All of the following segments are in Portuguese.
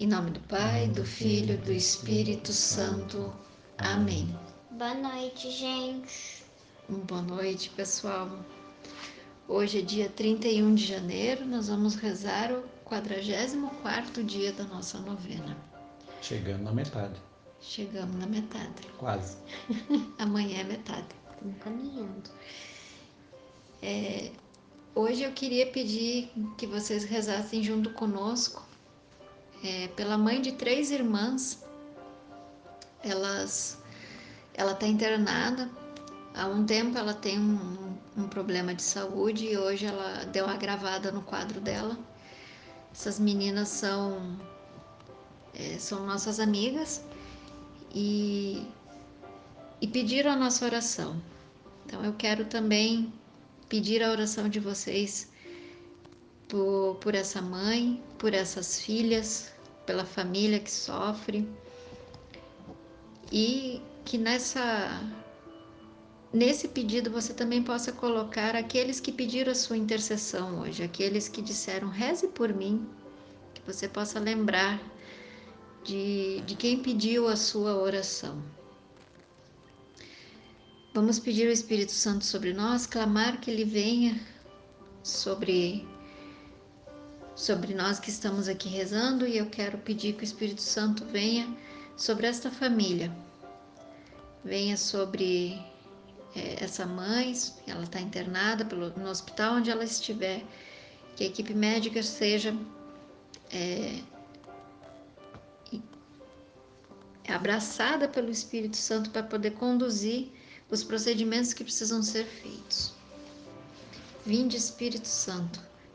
Em nome do Pai, do Filho, do Espírito Santo. Amém. Boa noite, gente. Boa noite, pessoal. Hoje é dia 31 de janeiro, nós vamos rezar o 44 dia da nossa novena. Chegando na metade. Chegamos na metade. Quase. Amanhã é metade. Estamos caminhando. É, hoje eu queria pedir que vocês rezassem junto conosco é, pela mãe de três irmãs. Elas, ela está internada. Há um tempo ela tem um, um problema de saúde e hoje ela deu uma agravada no quadro dela. Essas meninas são é, são nossas amigas e, e pediram a nossa oração. Então eu quero também pedir a oração de vocês por, por essa mãe, por essas filhas, pela família que sofre e que nessa nesse pedido você também possa colocar aqueles que pediram a sua intercessão hoje, aqueles que disseram reze por mim, que você possa lembrar de, de quem pediu a sua oração. Vamos pedir o Espírito Santo sobre nós, clamar que ele venha sobre sobre nós que estamos aqui rezando e eu quero pedir que o Espírito Santo venha sobre esta família, venha sobre é, essa mãe, ela está internada pelo, no hospital onde ela estiver, que a equipe médica seja é, abraçada pelo Espírito Santo para poder conduzir os procedimentos que precisam ser feitos. Vinde, Espírito Santo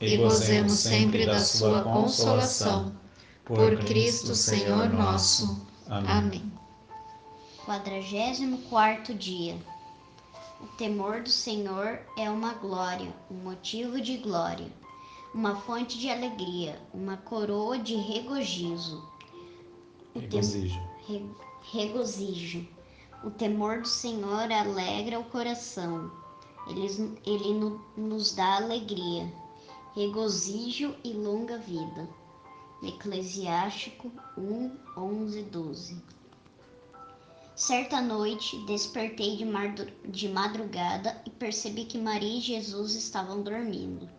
e gozemos sempre da sua consolação. Por Cristo Senhor nosso. Amém. 44 dia. O temor do Senhor é uma glória, um motivo de glória, uma fonte de alegria, uma coroa de regozijo. O regozijo. Re regozijo. O temor do Senhor alegra o coração. Ele, ele nos dá alegria regozijo e longa vida. Eclesiástico 1, 11, 12. Certa noite despertei de madrugada e percebi que Maria e Jesus estavam dormindo.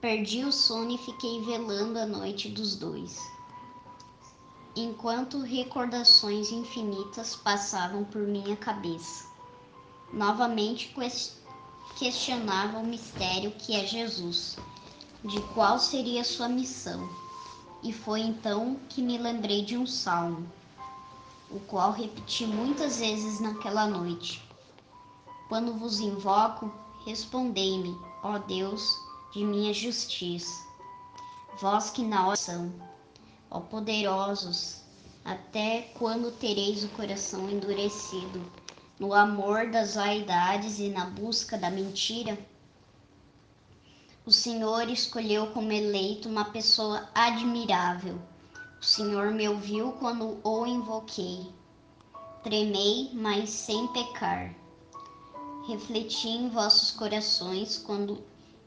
Perdi o sono e fiquei velando a noite dos dois. Enquanto recordações infinitas passavam por minha cabeça. Novamente questionava o mistério que é Jesus, de qual seria sua missão. E foi então que me lembrei de um salmo, o qual repeti muitas vezes naquela noite. Quando vos invoco, respondei-me, ó Deus de minha justiça. Vós que na oração, ó poderosos, até quando tereis o coração endurecido? No amor das vaidades e na busca da mentira? O Senhor escolheu como eleito uma pessoa admirável. O Senhor me ouviu quando o invoquei. Tremei, mas sem pecar. Refleti em vossos corações quando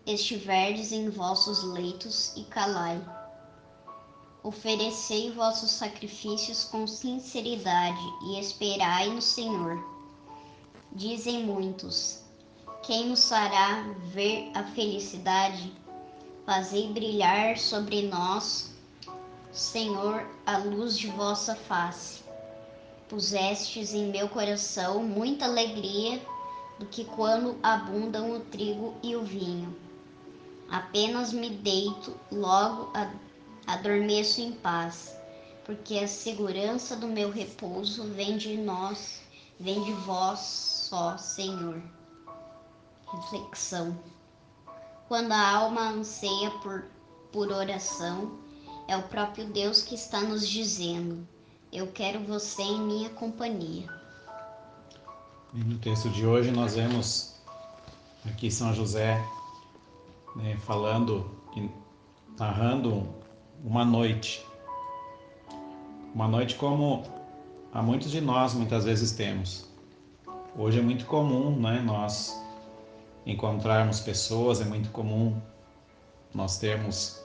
estiverdes em vossos leitos e calai. Oferecei vossos sacrifícios com sinceridade e esperai no Senhor. Dizem muitos: Quem nos fará ver a felicidade? Fazei brilhar sobre nós, Senhor, a luz de vossa face. Pusestes em meu coração muita alegria do que quando abundam o trigo e o vinho. Apenas me deito, logo adormeço em paz, porque a segurança do meu repouso vem de nós, vem de vós só, Senhor. Reflexão. Quando a alma anseia por, por oração, É o próprio Deus que está nos dizendo: Eu quero você em minha companhia. E no texto de hoje nós vemos aqui São José né, falando, narrando uma noite. Uma noite como a muitos de nós muitas vezes temos. Hoje é muito comum né, nós encontrarmos pessoas, é muito comum nós termos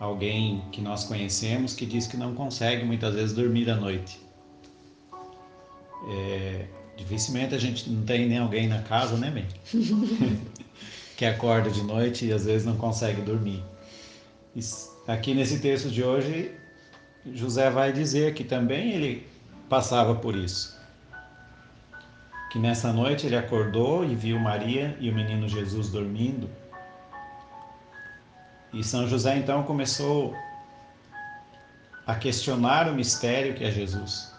alguém que nós conhecemos que diz que não consegue muitas vezes dormir à noite. É, dificilmente a gente não tem nem alguém na casa, né, bem? que acorda de noite e às vezes não consegue dormir. Aqui nesse texto de hoje, José vai dizer que também ele passava por isso. Que nessa noite ele acordou e viu Maria e o menino Jesus dormindo e São José então começou a questionar o mistério que é Jesus.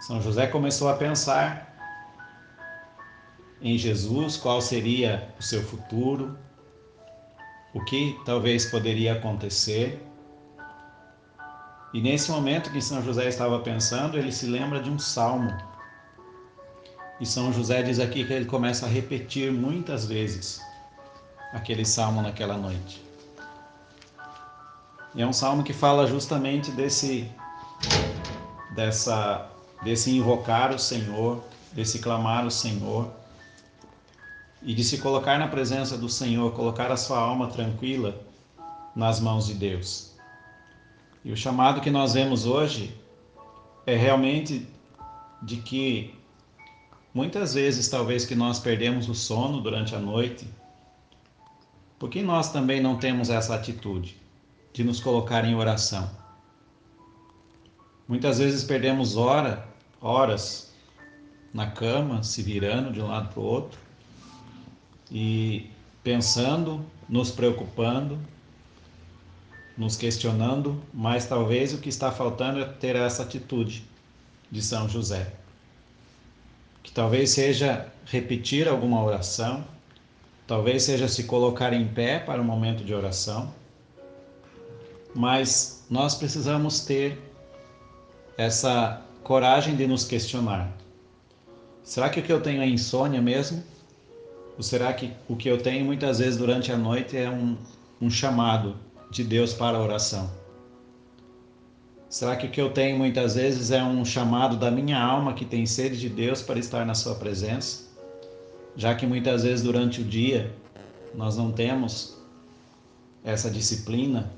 São José começou a pensar em Jesus, qual seria o seu futuro, o que talvez poderia acontecer. E nesse momento que São José estava pensando, ele se lembra de um salmo. E São José diz aqui que ele começa a repetir muitas vezes aquele salmo naquela noite. E é um salmo que fala justamente desse dessa desse invocar o Senhor, desse clamar o Senhor e de se colocar na presença do Senhor, colocar a sua alma tranquila nas mãos de Deus. E o chamado que nós vemos hoje é realmente de que muitas vezes talvez que nós perdemos o sono durante a noite, porque nós também não temos essa atitude de nos colocar em oração. Muitas vezes perdemos hora, horas na cama, se virando de um lado para o outro e pensando, nos preocupando, nos questionando, mas talvez o que está faltando é ter essa atitude de São José. Que talvez seja repetir alguma oração, talvez seja se colocar em pé para um momento de oração mas nós precisamos ter essa coragem de nos questionar. Será que o que eu tenho é insônia mesmo? Ou será que o que eu tenho muitas vezes durante a noite é um, um chamado de Deus para a oração? Será que o que eu tenho muitas vezes é um chamado da minha alma que tem sede de Deus para estar na Sua presença? Já que muitas vezes durante o dia nós não temos essa disciplina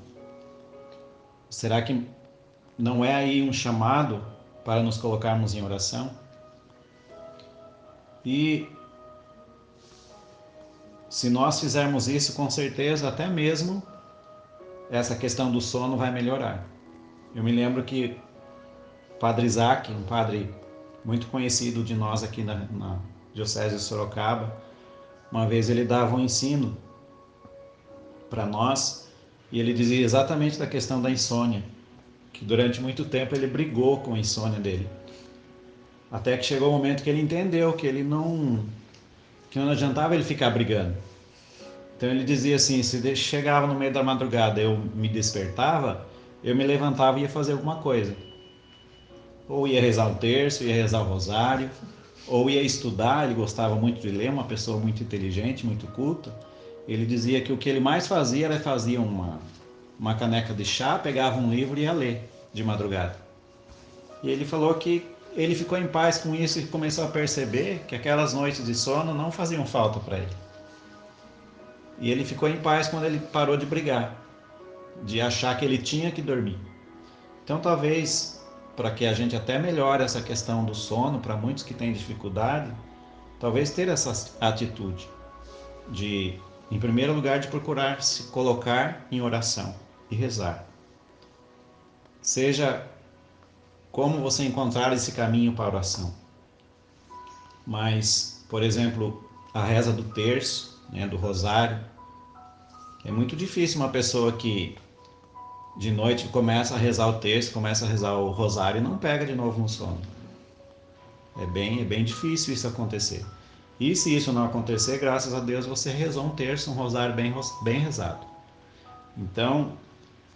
Será que não é aí um chamado para nos colocarmos em oração? E se nós fizermos isso, com certeza, até mesmo essa questão do sono vai melhorar. Eu me lembro que Padre Isaac, um padre muito conhecido de nós aqui na, na Diocese de Sorocaba, uma vez ele dava um ensino para nós e ele dizia exatamente da questão da insônia, que durante muito tempo ele brigou com a insônia dele. Até que chegou o um momento que ele entendeu que ele não que não adiantava ele ficar brigando. Então ele dizia assim, se chegava no meio da madrugada, eu me despertava, eu me levantava e ia fazer alguma coisa. Ou ia rezar o terço, ia rezar o rosário, ou ia estudar, ele gostava muito de ler, uma pessoa muito inteligente, muito culta ele dizia que o que ele mais fazia era fazer uma, uma caneca de chá, pegava um livro e ia ler de madrugada. E ele falou que ele ficou em paz com isso e começou a perceber que aquelas noites de sono não faziam falta para ele. E ele ficou em paz quando ele parou de brigar, de achar que ele tinha que dormir. Então, talvez, para que a gente até melhore essa questão do sono, para muitos que têm dificuldade, talvez ter essa atitude de em primeiro lugar, de procurar se colocar em oração e rezar. Seja como você encontrar esse caminho para a oração. Mas, por exemplo, a reza do terço, né, do rosário, é muito difícil uma pessoa que de noite começa a rezar o terço, começa a rezar o rosário e não pega de novo no sono. É bem, é bem difícil isso acontecer. E se isso não acontecer, graças a Deus você rezou um terço, um rosário bem, bem rezado. Então,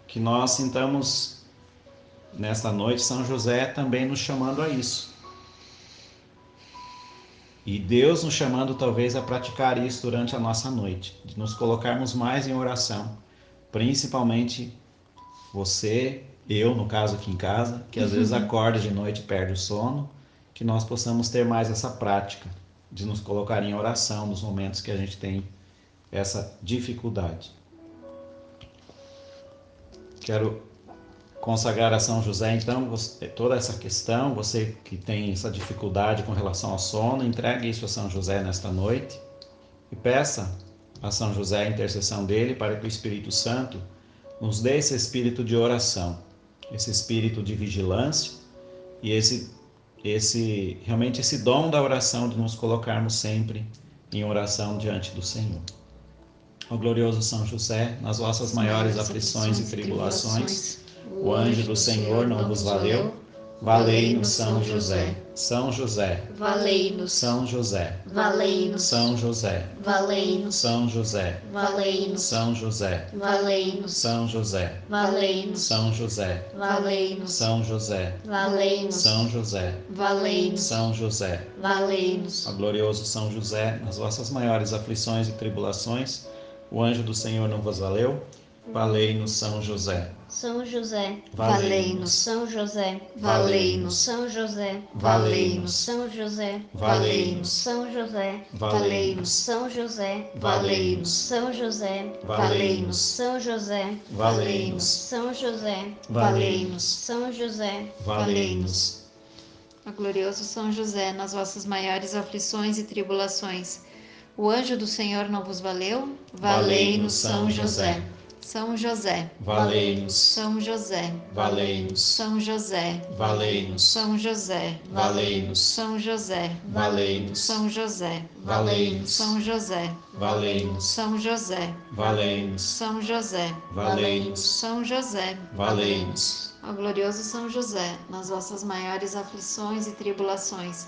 que nós sintamos nesta noite São José também nos chamando a isso. E Deus nos chamando talvez a praticar isso durante a nossa noite, de nos colocarmos mais em oração, principalmente você, eu, no caso aqui em casa, que às vezes acorda de noite e perde o sono, que nós possamos ter mais essa prática de nos colocar em oração nos momentos que a gente tem essa dificuldade. Quero consagrar a São José, então, você, toda essa questão, você que tem essa dificuldade com relação ao sono, entregue isso a São José nesta noite e peça a São José a intercessão dele para que o Espírito Santo nos dê esse espírito de oração, esse espírito de vigilância e esse esse realmente esse dom da oração de nos colocarmos sempre em oração diante do Senhor. Ó glorioso São José, nas vossas maiores aflições e tribulações, o anjo do Senhor não vos valeu? Valei-nos São José. São José. Valei-nos. São José. Valei-nos. São José. Valei-nos. São José. Valei-nos. São José. Valei-nos. São José. Valei-nos. São José. Valei-nos. São José. Valei-nos. São José. Valei-nos. São José. Valei-nos. Ó glorioso São José, nas vossas maiores aflições e tribulações, o anjo do Senhor não vos valeu? Valei-nos São José. São José, Valei-nos. São José, Valei-nos. São José, Valei-nos. São José, Valei-nos. São José, Valei-nos. São José, Valei-nos. São José, Valei-nos. São José, Valei-nos. São José, Valei-nos. São José, Valei-nos. Ó glorioso São José, nas vossas maiores aflições e tribulações, o anjo do Senhor não vos valeu? Valei-nos São José. São José. Valei-nos. São José. Valei-nos. São José. Valei-nos. São José. Valei-nos. São José. Valei-nos. São José. Valei-nos. São José. Valei-nos. São José. Valei-nos. São José. Valei-nos. São José. Valei-nos. Ó glorioso São José, nas vossas maiores aflições e tribulações,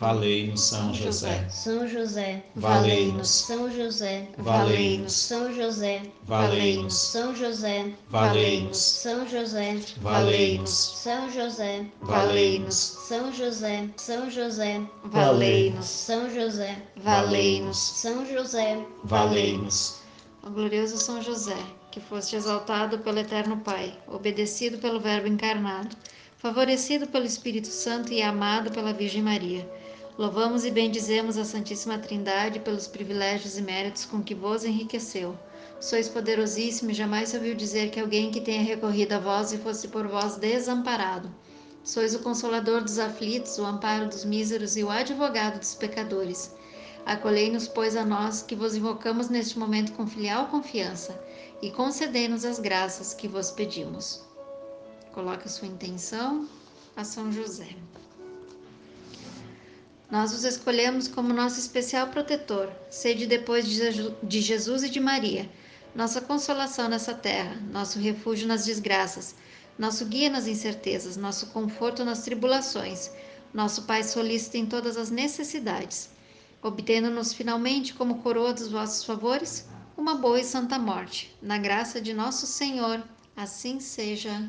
Valei-nos São José. São José, Valei-nos. São José, Valei-nos. São José, Valei-nos. São José, Valei-nos. São José, Valei-nos. São José, Valei-nos. São José, São José, Valei-nos. São José, Valei-nos. São José, Valei-nos. Ó glorioso São José, que foste exaltado pelo Eterno Pai, obedecido pelo Verbo encarnado, favorecido pelo Espírito Santo e amado pela Virgem Maria. Louvamos e bendizemos a Santíssima Trindade pelos privilégios e méritos com que vos enriqueceu. Sois poderosíssimo e jamais se ouviu dizer que alguém que tenha recorrido a vós e fosse por vós desamparado. Sois o consolador dos aflitos, o amparo dos míseros e o advogado dos pecadores. Acolhei-nos, pois, a nós que vos invocamos neste momento com filial confiança e concedei-nos as graças que vos pedimos. Coloque sua intenção a São José. Nós os escolhemos como nosso especial protetor, sede depois de Jesus e de Maria, nossa consolação nessa terra, nosso refúgio nas desgraças, nosso guia nas incertezas, nosso conforto nas tribulações, nosso Pai solícito em todas as necessidades, obtendo-nos finalmente como coroa dos vossos favores uma boa e santa morte. Na graça de nosso Senhor, assim seja.